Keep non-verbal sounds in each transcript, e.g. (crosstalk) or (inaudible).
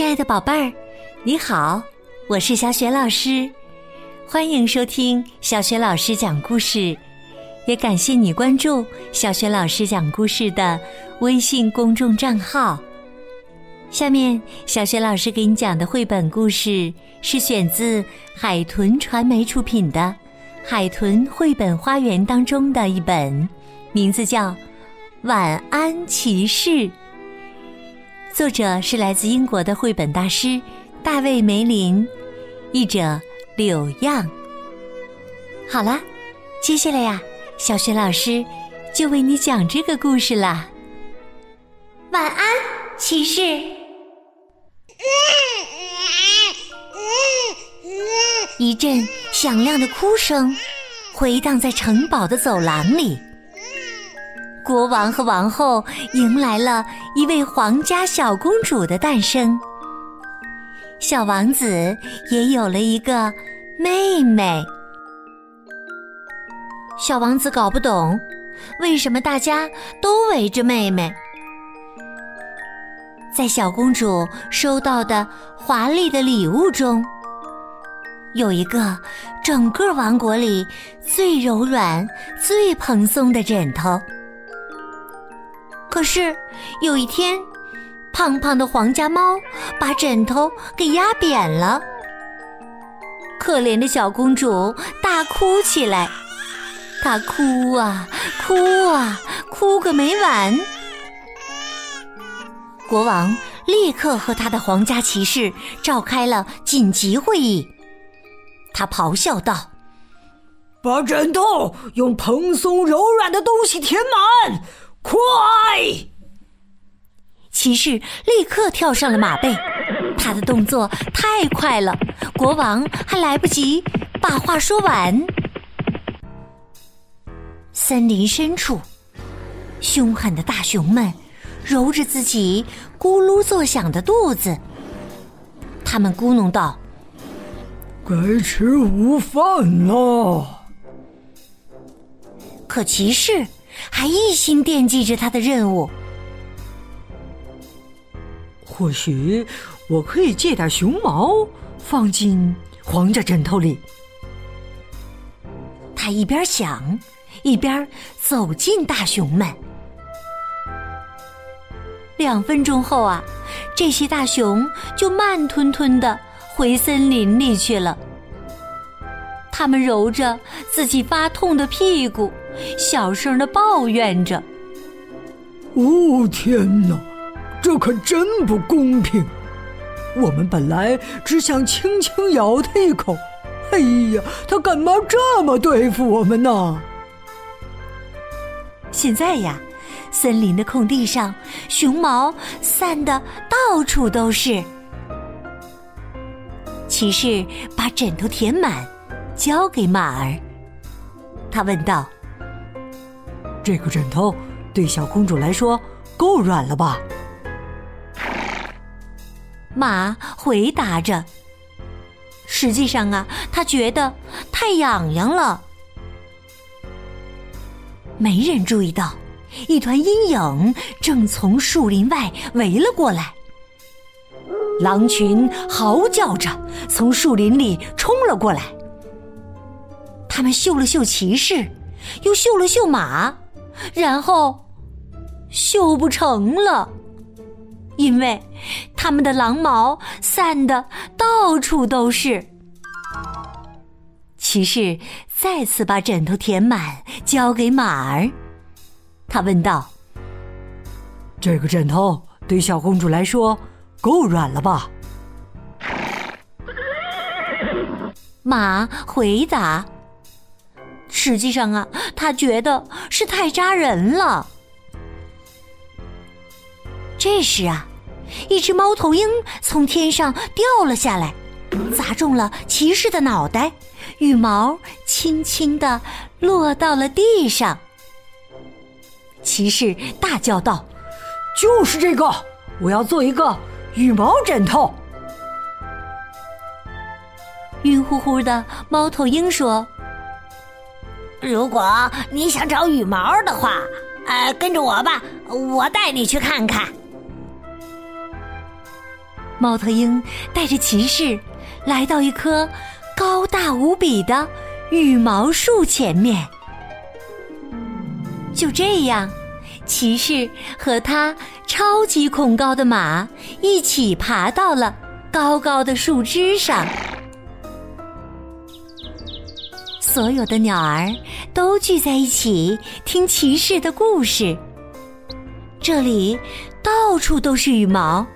亲爱的宝贝儿，你好，我是小雪老师，欢迎收听小雪老师讲故事，也感谢你关注小雪老师讲故事的微信公众账号。下面，小雪老师给你讲的绘本故事是选自海豚传媒出品的《海豚绘本花园》当中的一本，名字叫《晚安骑士》。作者是来自英国的绘本大师大卫·梅林，译者柳样。好了，接下来呀，小雪老师就为你讲这个故事啦。晚安，骑士。一阵响亮的哭声回荡在城堡的走廊里。国王和王后迎来了一位皇家小公主的诞生，小王子也有了一个妹妹。小王子搞不懂，为什么大家都围着妹妹。在小公主收到的华丽的礼物中，有一个整个王国里最柔软、最蓬松的枕头。可是有一天，胖胖的皇家猫把枕头给压扁了。可怜的小公主大哭起来，她哭啊哭啊，哭个没完。国王立刻和他的皇家骑士召开了紧急会议。他咆哮道：“把枕头用蓬松柔软的东西填满！”快！骑士立刻跳上了马背，他的动作太快了，国王还来不及把话说完。森林深处，凶狠的大熊们揉着自己咕噜作响的肚子，他们咕哝道：“该吃午饭了。”可骑士。还一心惦记着他的任务。或许我可以借点熊毛放进皇家枕头里。他一边想，一边走进大熊们。两分钟后啊，这些大熊就慢吞吞的回森林里去了。他们揉着自己发痛的屁股。小声的抱怨着：“哦天哪，这可真不公平！我们本来只想轻轻咬他一口，哎呀，他干嘛这么对付我们呢？”现在呀，森林的空地上，熊毛散的到处都是。骑士把枕头填满，交给马儿。他问道。这个枕头对小公主来说够软了吧？马回答着。实际上啊，他觉得太痒痒了。没人注意到，一团阴影正从树林外围了过来。狼群嚎叫着从树林里冲了过来。他们嗅了嗅骑士，又嗅了嗅马。然后，绣不成了，因为他们的狼毛散的到处都是。骑士再次把枕头填满，交给马儿。他问道：“这个枕头对小公主来说够软了吧？”马回答。实际上啊，他觉得是太扎人了。这时啊，一只猫头鹰从天上掉了下来，砸中了骑士的脑袋，羽毛轻轻的落到了地上。骑士大叫道：“就是这个！我要做一个羽毛枕头。”晕乎乎的猫头鹰说。如果你想找羽毛的话，呃，跟着我吧，我带你去看看。猫头鹰带着骑士来到一棵高大无比的羽毛树前面。就这样，骑士和他超级恐高的马一起爬到了高高的树枝上。所有的鸟儿都聚在一起听骑士的故事。这里到处都是羽毛。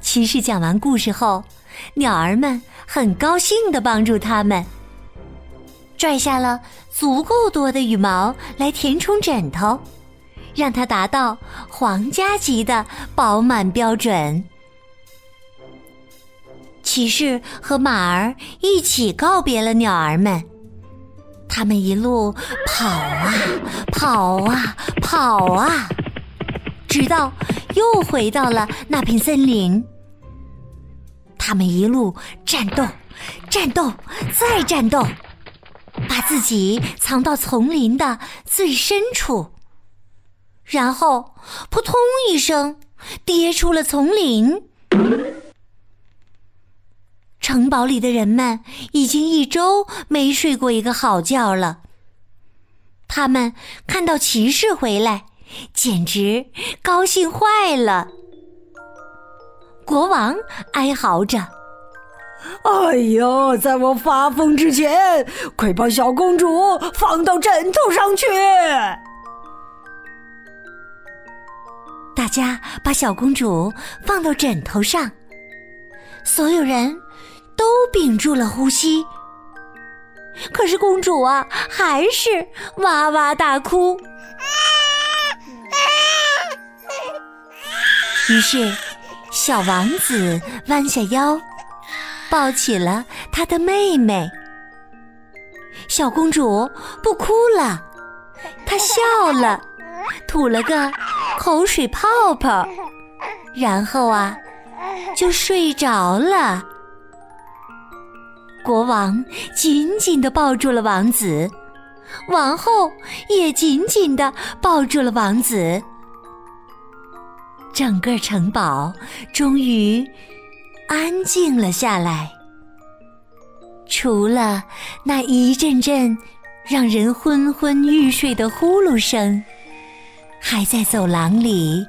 骑士讲完故事后，鸟儿们很高兴的帮助他们拽下了足够多的羽毛来填充枕头，让它达到皇家级的饱满标准。骑士和马儿一起告别了鸟儿们，他们一路跑啊 (laughs) 跑啊跑啊，直到又回到了那片森林。他们一路战斗，战斗，再战斗，把自己藏到丛林的最深处，然后扑通一声跌出了丛林。城堡里的人们已经一周没睡过一个好觉了。他们看到骑士回来，简直高兴坏了。国王哀嚎着：“哎呀，在我发疯之前，快把小公主放到枕头上去！”大家把小公主放到枕头上，所有人。都屏住了呼吸，可是公主啊，还是哇哇大哭。于是，小王子弯下腰，抱起了他的妹妹。小公主不哭了，她笑了，吐了个口水泡泡，然后啊，就睡着了。国王紧紧地抱住了王子，王后也紧紧地抱住了王子。整个城堡终于安静了下来，除了那一阵阵让人昏昏欲睡的呼噜声，还在走廊里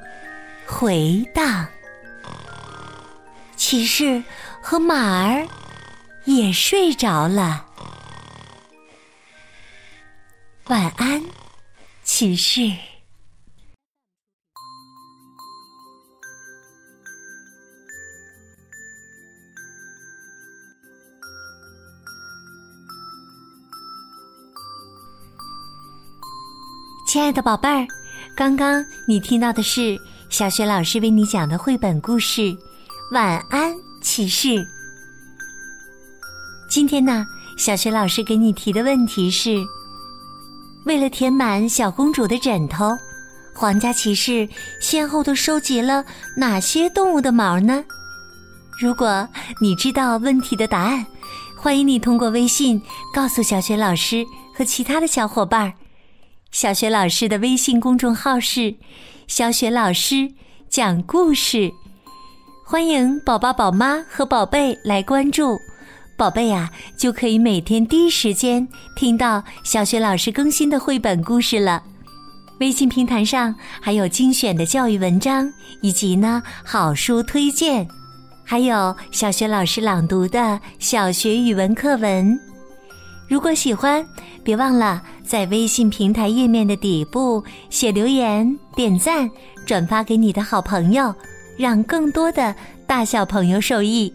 回荡。骑士和马儿。也睡着了，晚安，骑士。亲爱的宝贝儿，刚刚你听到的是小雪老师为你讲的绘本故事《晚安，骑士》。今天呢，小学老师给你提的问题是：为了填满小公主的枕头，皇家骑士先后都收集了哪些动物的毛呢？如果你知道问题的答案，欢迎你通过微信告诉小学老师和其他的小伙伴儿。小学老师的微信公众号是“小雪老师讲故事”，欢迎宝宝、宝妈和宝贝来关注。宝贝呀，就可以每天第一时间听到小学老师更新的绘本故事了。微信平台上还有精选的教育文章，以及呢好书推荐，还有小学老师朗读的小学语文课文。如果喜欢，别忘了在微信平台页面的底部写留言、点赞、转发给你的好朋友，让更多的大小朋友受益。